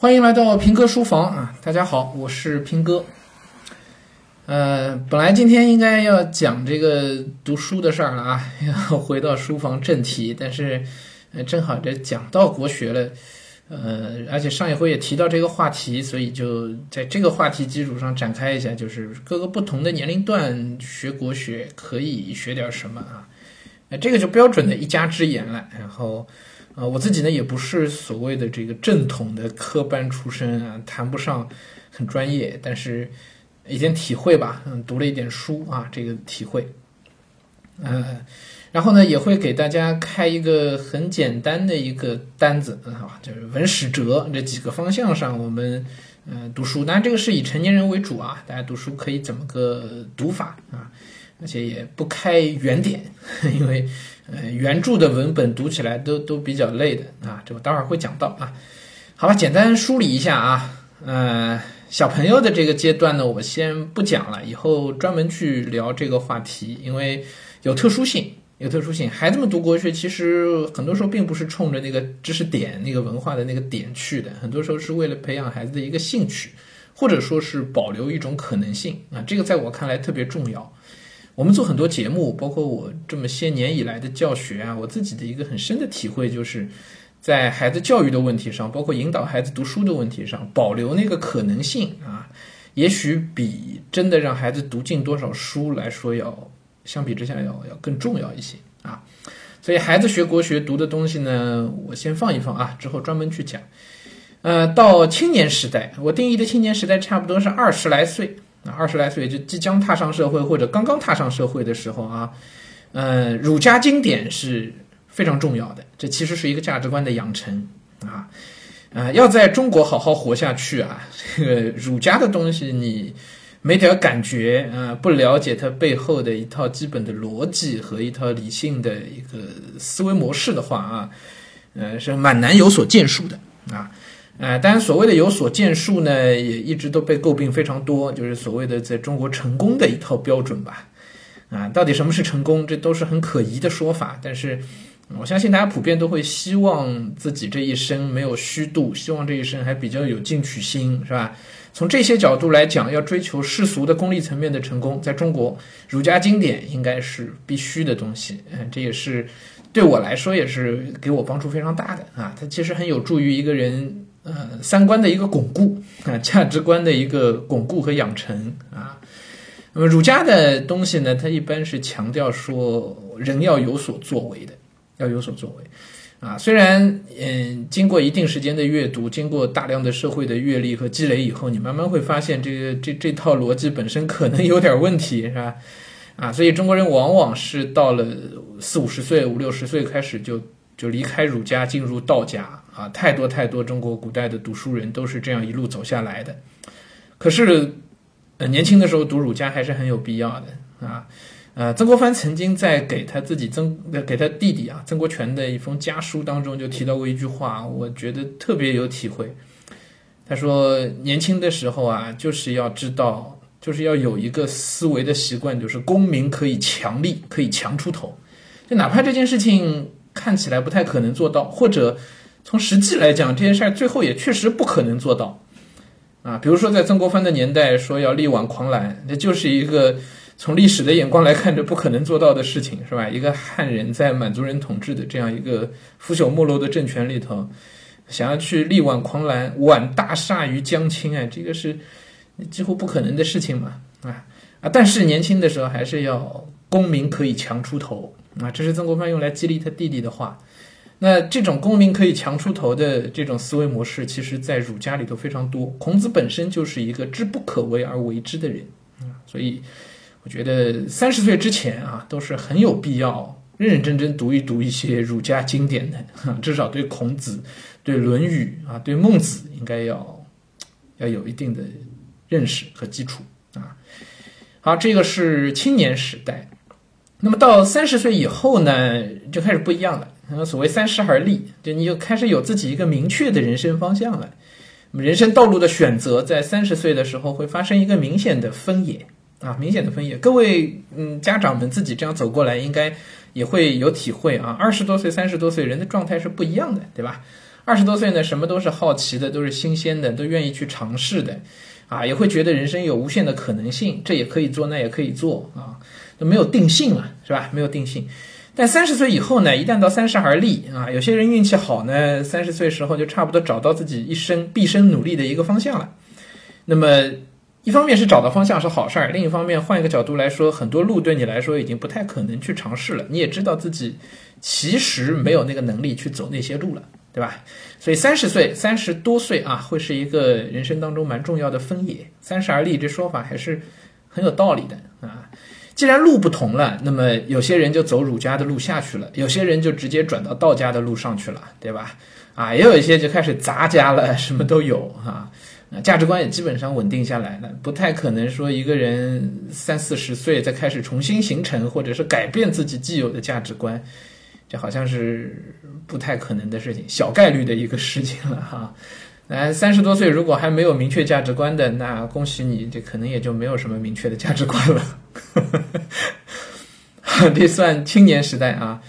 欢迎来到平哥书房啊！大家好，我是平哥。呃，本来今天应该要讲这个读书的事儿了啊，要回到书房正题，但是呃，正好这讲到国学了，呃，而且上一回也提到这个话题，所以就在这个话题基础上展开一下，就是各个不同的年龄段学国学可以学点什么啊？呃，这个就标准的一家之言了，然后。啊，我自己呢也不是所谓的这个正统的科班出身啊，谈不上很专业，但是一点体会吧，嗯，读了一点书啊，这个体会，嗯，然后呢也会给大家开一个很简单的一个单子啊，就是文史哲这几个方向上我们嗯读书，当然这个是以成年人为主啊，大家读书可以怎么个读法啊，而且也不开原点，因为。呃，原著的文本读起来都都比较累的啊，这我待会儿会讲到啊。好吧，简单梳理一下啊。呃，小朋友的这个阶段呢，我先不讲了，以后专门去聊这个话题，因为有特殊性，有特殊性。孩子们读国学，其实很多时候并不是冲着那个知识点、那个文化的那个点去的，很多时候是为了培养孩子的一个兴趣，或者说是保留一种可能性啊。这个在我看来特别重要。我们做很多节目，包括我这么些年以来的教学啊，我自己的一个很深的体会就是，在孩子教育的问题上，包括引导孩子读书的问题上，保留那个可能性啊，也许比真的让孩子读进多少书来说要，相比之下要要更重要一些啊。所以孩子学国学读的东西呢，我先放一放啊，之后专门去讲。呃，到青年时代，我定义的青年时代差不多是二十来岁。那，二十来岁就即将踏上社会或者刚刚踏上社会的时候啊，呃，儒家经典是非常重要的。这其实是一个价值观的养成啊，啊，要在中国好好活下去啊，这个儒家的东西你没点感觉啊，不了解它背后的一套基本的逻辑和一套理性的一个思维模式的话啊，呃，是蛮难有所建树的啊。呃，当然，所谓的有所建树呢，也一直都被诟病非常多，就是所谓的在中国成功的一套标准吧。啊，到底什么是成功，这都是很可疑的说法。但是，我相信大家普遍都会希望自己这一生没有虚度，希望这一生还比较有进取心，是吧？从这些角度来讲，要追求世俗的功利层面的成功，在中国儒家经典应该是必须的东西。嗯，这也是对我来说也是给我帮助非常大的啊。它其实很有助于一个人。呃，三观的一个巩固啊，价值观的一个巩固和养成啊。那么儒家的东西呢，它一般是强调说人要有所作为的，要有所作为啊。虽然嗯，经过一定时间的阅读，经过大量的社会的阅历和积累以后，你慢慢会发现这个这这套逻辑本身可能有点问题，是吧？啊，所以中国人往往是到了四五十岁、五六十岁开始就就离开儒家，进入道家。啊，太多太多中国古代的读书人都是这样一路走下来的。可是，呃，年轻的时候读儒家还是很有必要的啊。呃，曾国藩曾经在给他自己曾给他弟弟啊曾国荃的一封家书当中就提到过一句话，我觉得特别有体会。他说，年轻的时候啊，就是要知道，就是要有一个思维的习惯，就是功名可以强立，可以强出头。就哪怕这件事情看起来不太可能做到，或者。从实际来讲，这件事儿最后也确实不可能做到，啊，比如说在曾国藩的年代说要力挽狂澜，那就是一个从历史的眼光来看着不可能做到的事情，是吧？一个汉人在满族人统治的这样一个腐朽没落的政权里头，想要去力挽狂澜，挽大厦于江青，哎，这个是几乎不可能的事情嘛，啊啊！但是年轻的时候还是要功名可以强出头啊，这是曾国藩用来激励他弟弟的话。那这种功名可以强出头的这种思维模式，其实在儒家里头非常多。孔子本身就是一个知不可为而为之的人啊，所以我觉得三十岁之前啊，都是很有必要认认真真读一读一些儒家经典的，至少对孔子、对《论语》啊、对孟子应该要要有一定的认识和基础啊。好，这个是青年时代。那么到三十岁以后呢，就开始不一样了。所谓三十而立，就你就开始有自己一个明确的人生方向了。人生道路的选择在三十岁的时候会发生一个明显的分野啊，明显的分野。各位嗯，家长们自己这样走过来，应该也会有体会啊。二十多岁、三十多岁人的状态是不一样的，对吧？二十多岁呢，什么都是好奇的，都是新鲜的，都愿意去尝试的，啊，也会觉得人生有无限的可能性，这也可以做，那也可以做啊，都没有定性了，是吧？没有定性。但三十岁以后呢，一旦到三十而立啊，有些人运气好呢，三十岁时候就差不多找到自己一生毕生努力的一个方向了。那么，一方面是找到方向是好事儿，另一方面换一个角度来说，很多路对你来说已经不太可能去尝试了。你也知道自己其实没有那个能力去走那些路了，对吧？所以三十岁、三十多岁啊，会是一个人生当中蛮重要的分野。三十而立这说法还是很有道理的啊。既然路不同了，那么有些人就走儒家的路下去了，有些人就直接转到道家的路上去了，对吧？啊，也有一些就开始杂家了，什么都有啊。价值观也基本上稳定下来了，不太可能说一个人三四十岁再开始重新形成或者是改变自己既有的价值观，这好像是不太可能的事情，小概率的一个事情了哈。哎，三十多岁如果还没有明确价值观的，那恭喜你，这可能也就没有什么明确的价值观了。这算青年时代啊。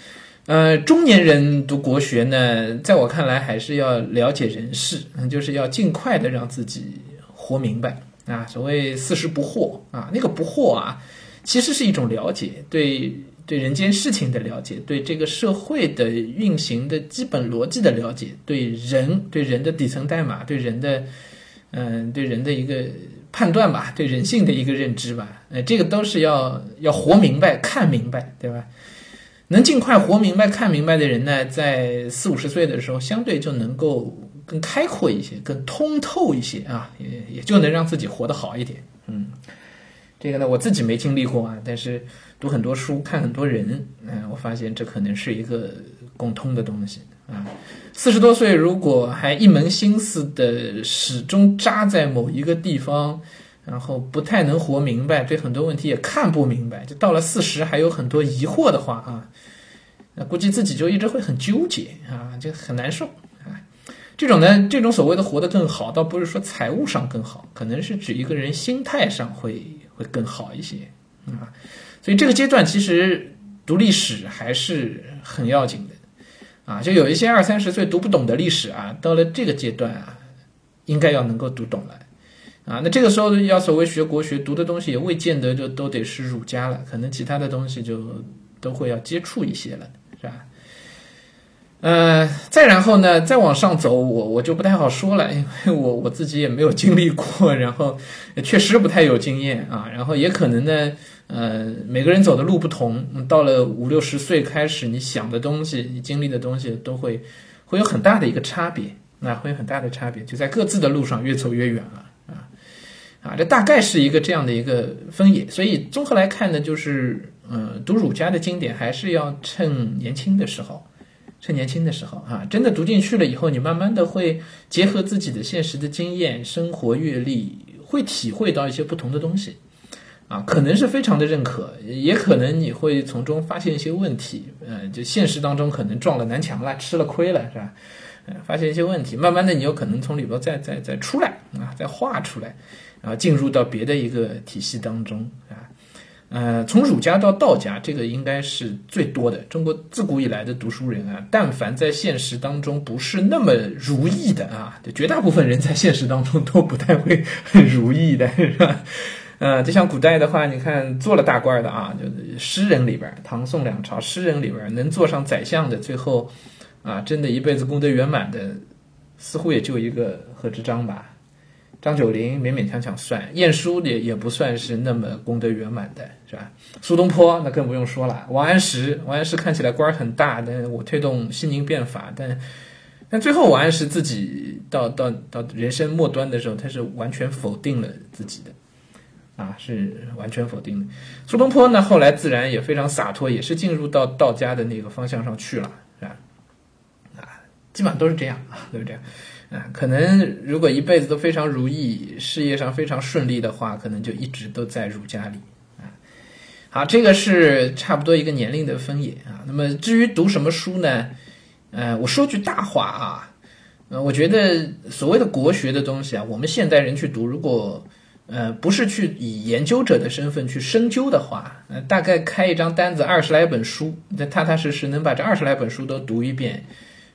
呃，中年人读国学呢，在我看来还是要了解人事，就是要尽快的让自己活明白啊。所谓四十不惑啊，那个不惑啊，其实是一种了解，对。对人间事情的了解，对这个社会的运行的基本逻辑的了解，对人对人的底层代码，对人的，嗯，对人的一个判断吧，对人性的一个认知吧，呃，这个都是要要活明白、看明白，对吧？能尽快活明白、看明白的人呢，在四五十岁的时候，相对就能够更开阔一些、更通透一些啊，也也就能让自己活得好一点。嗯，这个呢，我自己没经历过啊，但是。读很多书，看很多人，嗯，我发现这可能是一个共通的东西啊。四十多岁如果还一门心思的始终扎在某一个地方，然后不太能活明白，对很多问题也看不明白，就到了四十还有很多疑惑的话啊，那估计自己就一直会很纠结啊，就很难受啊。这种呢，这种所谓的活得更好，倒不是说财务上更好，可能是指一个人心态上会会更好一些啊。所以这个阶段其实读历史还是很要紧的，啊，就有一些二三十岁读不懂的历史啊，到了这个阶段啊，应该要能够读懂了，啊，那这个时候要所谓学国学，读的东西也未见得就都得是儒家了，可能其他的东西就都会要接触一些了，是吧？呃，再然后呢，再往上走，我我就不太好说了，因为我我自己也没有经历过，然后确实不太有经验啊，然后也可能呢。呃，每个人走的路不同，到了五六十岁开始，你想的东西，你经历的东西，都会会有很大的一个差别，那会有很大的差别，就在各自的路上越走越远了啊啊，这大概是一个这样的一个分野。所以综合来看呢，就是呃，读儒家的经典还是要趁年轻的时候，趁年轻的时候啊，真的读进去了以后，你慢慢的会结合自己的现实的经验、生活阅历，会体会到一些不同的东西。啊，可能是非常的认可，也可能你会从中发现一些问题，嗯，就现实当中可能撞了南墙了，吃了亏了，是吧？嗯，发现一些问题，慢慢的你有可能从里边再再再出来啊，再画出来，然后进入到别的一个体系当中啊，呃，从儒家到道家，这个应该是最多的。中国自古以来的读书人啊，但凡在现实当中不是那么如意的啊，绝大部分人在现实当中都不太会很 如意的，是吧？呃，就像古代的话，你看做了大官的啊，就是诗人里边，唐宋两朝诗人里边能做上宰相的，最后啊，真的一辈子功德圆满的，似乎也就一个贺知章吧，张九龄勉勉强强算，晏殊也也不算是那么功德圆满的，是吧？苏东坡那更不用说了，王安石，王安石看起来官很大，但我推动西宁变法，但但最后王安石自己到到到人生末端的时候，他是完全否定了自己的。啊，是完全否定的。苏东坡呢，后来自然也非常洒脱，也是进入到道家的那个方向上去了，是吧？啊，基本上都是这样啊，都是这样。啊，可能如果一辈子都非常如意，事业上非常顺利的话，可能就一直都在儒家里啊。好，这个是差不多一个年龄的分野啊。那么至于读什么书呢？呃，我说句大话啊，呃，我觉得所谓的国学的东西啊，我们现代人去读，如果呃，不是去以研究者的身份去深究的话，呃，大概开一张单子二十来本书，那踏踏实实能把这二十来本书都读一遍，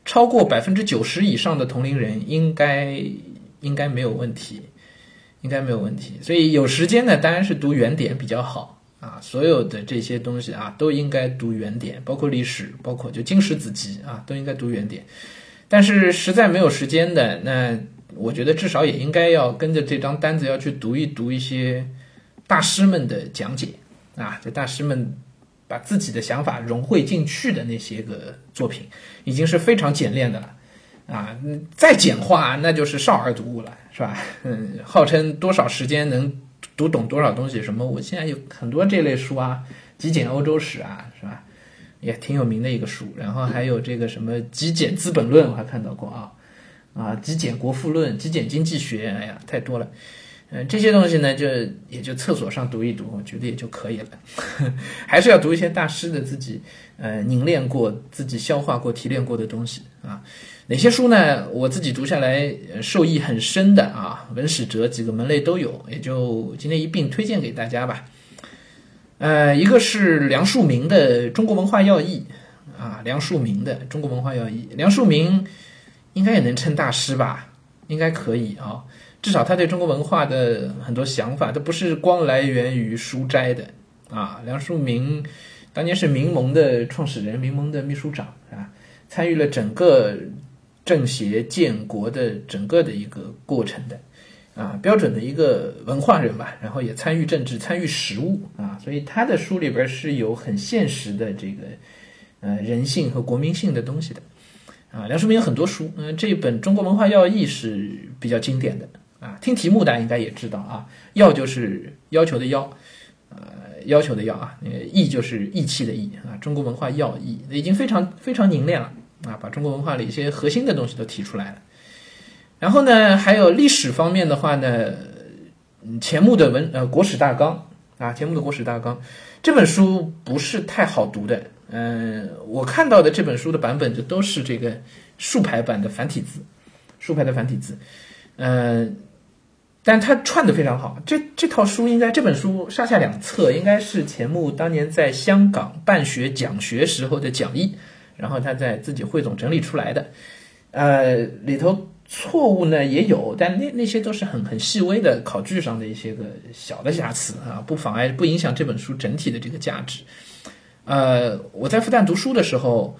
超过百分之九十以上的同龄人应该应该没有问题，应该没有问题。所以有时间呢，当然是读原点比较好啊。所有的这些东西啊，都应该读原点，包括历史，包括就经史子集啊，都应该读原点。但是实在没有时间的，那我觉得至少也应该要跟着这张单子要去读一读一些大师们的讲解啊，这大师们把自己的想法融汇进去的那些个作品，已经是非常简练的了啊。再简化那就是少儿读物了，是吧？嗯，号称多少时间能读懂多少东西？什么？我现在有很多这类书啊，《极简欧洲史》啊，是吧？也挺有名的一个书，然后还有这个什么《极简资本论》，我还看到过啊，啊，《极简国富论》《极简经济学》，哎呀，太多了。嗯，这些东西呢，就也就厕所上读一读，我觉得也就可以了。还是要读一些大师的自己呃凝练过、自己消化过、提炼过的东西啊。哪些书呢？我自己读下来受益很深的啊，文史哲几个门类都有，也就今天一并推荐给大家吧。呃，一个是梁漱溟的《中国文化要义》啊，梁漱溟的《中国文化要义》，梁漱溟应该也能称大师吧？应该可以啊，至少他对中国文化的很多想法都不是光来源于书斋的啊。梁漱溟当年是民盟的创始人，民盟的秘书长啊，参与了整个政协建国的整个的一个过程的。啊，标准的一个文化人吧，然后也参与政治，参与实务啊，所以他的书里边是有很现实的这个呃人性和国民性的东西的啊。梁漱溟有很多书，嗯，这一本《中国文化要义》是比较经典的啊。听题目大家应该也知道啊，要就是要求的要，呃，要求的要啊，那个义就是义气的义啊。中国文化要义已经非常非常凝练了啊，把中国文化的一些核心的东西都提出来了。然后呢，还有历史方面的话呢，钱穆的文呃《国史大纲》啊，钱穆的《国史大纲》这本书不是太好读的，嗯，我看到的这本书的版本就都是这个竖排版的繁体字，竖排的繁体字，嗯，但它串的非常好。这这套书应该这本书上下两册应该是钱穆当年在香港办学讲学时候的讲义，然后他在自己汇总整理出来的，呃，里头。错误呢也有，但那那些都是很很细微的考据上的一些个小的瑕疵啊，不妨碍不影响这本书整体的这个价值。呃，我在复旦读书的时候，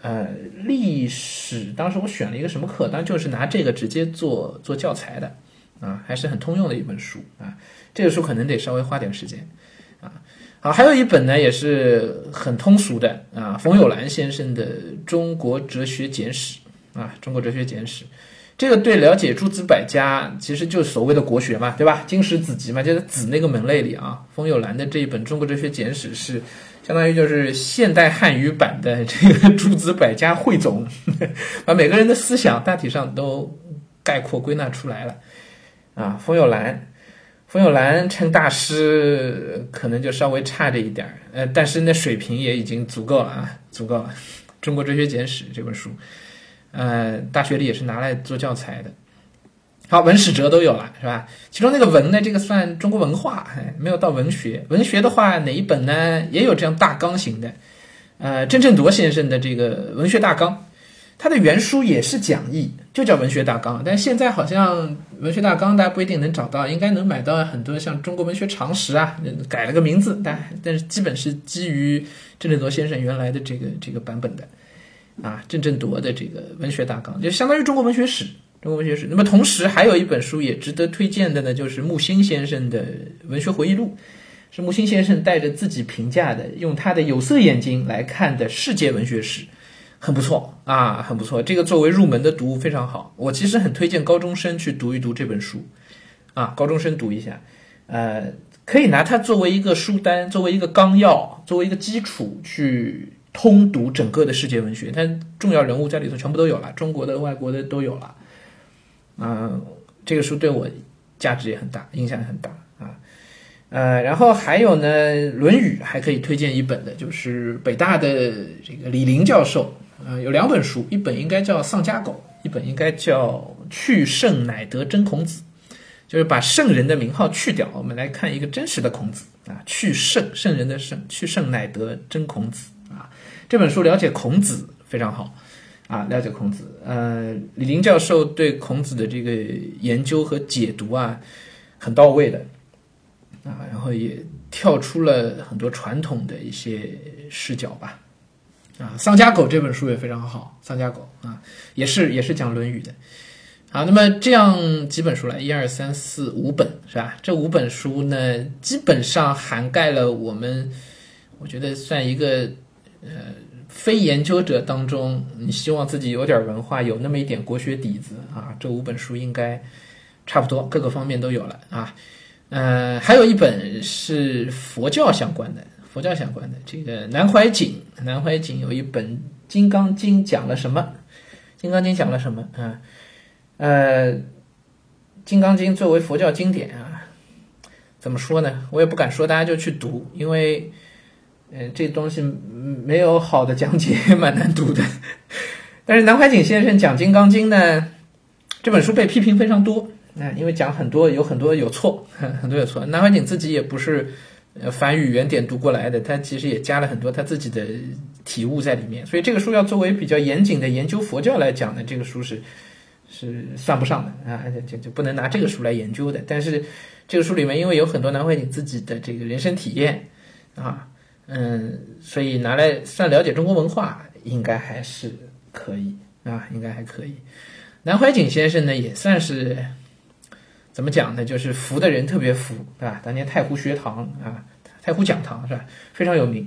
呃，历史当时我选了一个什么课，当然就是拿这个直接做做教材的啊，还是很通用的一本书啊。这个书可能得稍微花点时间啊。好，还有一本呢也是很通俗的啊，冯友兰先生的《中国哲学简史》啊，《中国哲学简史》。这个对了解诸子百家，其实就是所谓的国学嘛，对吧？经史子集嘛，就是子那个门类里啊。冯友兰的这一本《中国哲学简史》是相当于就是现代汉语版的这个 诸子百家汇总，把每个人的思想大体上都概括归纳出来了啊。冯友兰，冯友兰称大师可能就稍微差这一点儿，呃，但是那水平也已经足够了啊，足够了。《中国哲学简史》这本书。呃，大学里也是拿来做教材的。好，文史哲都有了，是吧？其中那个文呢，这个算中国文化，没有到文学。文学的话，哪一本呢？也有这样大纲型的。呃，郑振铎先生的这个《文学大纲》，他的原书也是讲义，就叫《文学大纲》。但现在好像《文学大纲》大家不一定能找到，应该能买到很多像《中国文学常识》啊，改了个名字，但但是基本是基于郑振铎先生原来的这个这个版本的。啊，郑振铎的这个文学大纲就相当于中国文学史，中国文学史。那么同时还有一本书也值得推荐的呢，就是木心先生的文学回忆录，是木心先生带着自己评价的，用他的有色眼睛来看的世界文学史，很不错啊，很不错。这个作为入门的读物非常好，我其实很推荐高中生去读一读这本书，啊，高中生读一下，呃，可以拿它作为一个书单，作为一个纲要，作为一个基础去。通读整个的世界文学，它重要人物在里头全部都有了，中国的、外国的都有了。嗯，这个书对我价值也很大，影响也很大啊。呃，然后还有呢，《论语》还可以推荐一本的，就是北大的这个李林教授，呃，有两本书，一本应该叫《丧家狗》，一本应该叫《去圣乃得真孔子》，就是把圣人的名号去掉，我们来看一个真实的孔子啊，去圣圣人的圣，去圣乃得真孔子啊。这本书了解孔子非常好，啊，了解孔子。呃，李林教授对孔子的这个研究和解读啊，很到位的啊，然后也跳出了很多传统的一些视角吧。啊，《丧家狗》这本书也非常好，《丧家狗》啊，也是也是讲《论语》的。好，那么这样几本书了，一二三四五本是吧？这五本书呢，基本上涵盖了我们，我觉得算一个呃非研究者当中，你希望自己有点文化，有那么一点国学底子啊，这五本书应该差不多，各个方面都有了啊。呃，还有一本是佛教相关的。佛教相关的这个南怀瑾，南怀瑾有一本《金刚经》，讲了什么？《金刚经》讲了什么？啊，呃，《金刚经》作为佛教经典啊，怎么说呢？我也不敢说大家就去读，因为，呃，这东西没有好的讲解，蛮难读的。但是南怀瑾先生讲《金刚经》呢，这本书被批评非常多，啊，因为讲很多有很多有错，很多有错。南怀瑾自己也不是。呃，梵语原点读过来的，他其实也加了很多他自己的体悟在里面，所以这个书要作为比较严谨的研究佛教来讲呢，这个书是是算不上的啊，就就不能拿这个书来研究的。但是这个书里面因为有很多南怀瑾自己的这个人生体验啊，嗯，所以拿来算了解中国文化，应该还是可以啊，应该还可以。南怀瑾先生呢，也算是。怎么讲呢？就是服的人特别服，对吧？当年太湖学堂啊，太湖讲堂是吧？非常有名。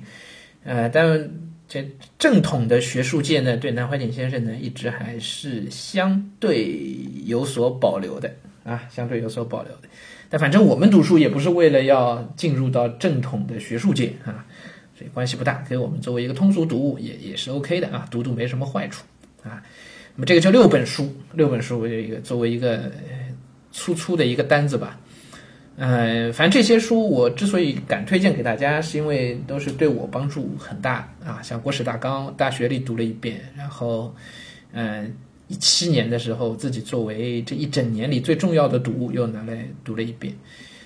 呃，但这正统的学术界呢，对南怀瑾先生呢，一直还是相对有所保留的啊，相对有所保留的。但反正我们读书也不是为了要进入到正统的学术界啊，所以关系不大。给我们作为一个通俗读物也也是 OK 的啊，读读没什么坏处啊。那么这个就六本书，六本书这个作为一个。粗粗的一个单子吧，呃，反正这些书我之所以敢推荐给大家，是因为都是对我帮助很大啊。像《国史大纲》，大学里读了一遍，然后，嗯，一七年的时候自己作为这一整年里最重要的读物，又拿来读了一遍。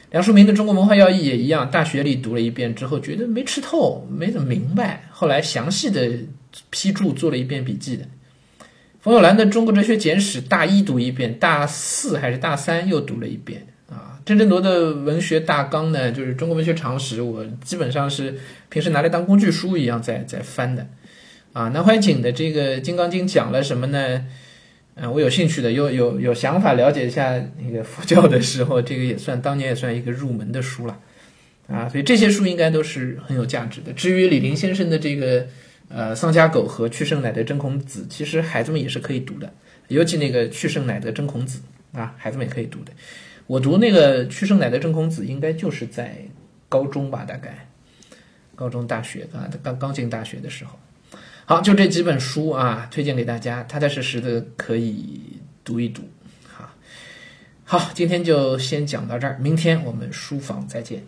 梁漱溟的《中国文化要义》也一样，大学里读了一遍之后，觉得没吃透，没怎么明白，后来详细的批注做了一遍笔记的。冯友兰的《中国哲学简史》大一读一遍，大四还是大三又读了一遍啊。郑振铎的文学大纲呢，就是中国文学常识，我基本上是平时拿来当工具书一样在在翻的啊。南怀瑾的这个《金刚经》讲了什么呢？嗯，我有兴趣的，有有有想法了解一下那个佛教的时候，这个也算当年也算一个入门的书了啊。所以这些书应该都是很有价值的。至于李林先生的这个。呃，丧家狗和去圣乃德真孔子，其实孩子们也是可以读的，尤其那个去圣乃德真孔子啊，孩子们也可以读的。我读那个去圣乃德真孔子，应该就是在高中吧，大概高中、大学啊，刚刚进大学的时候。好，就这几本书啊，推荐给大家，踏踏实实的可以读一读。好，好，今天就先讲到这儿，明天我们书房再见。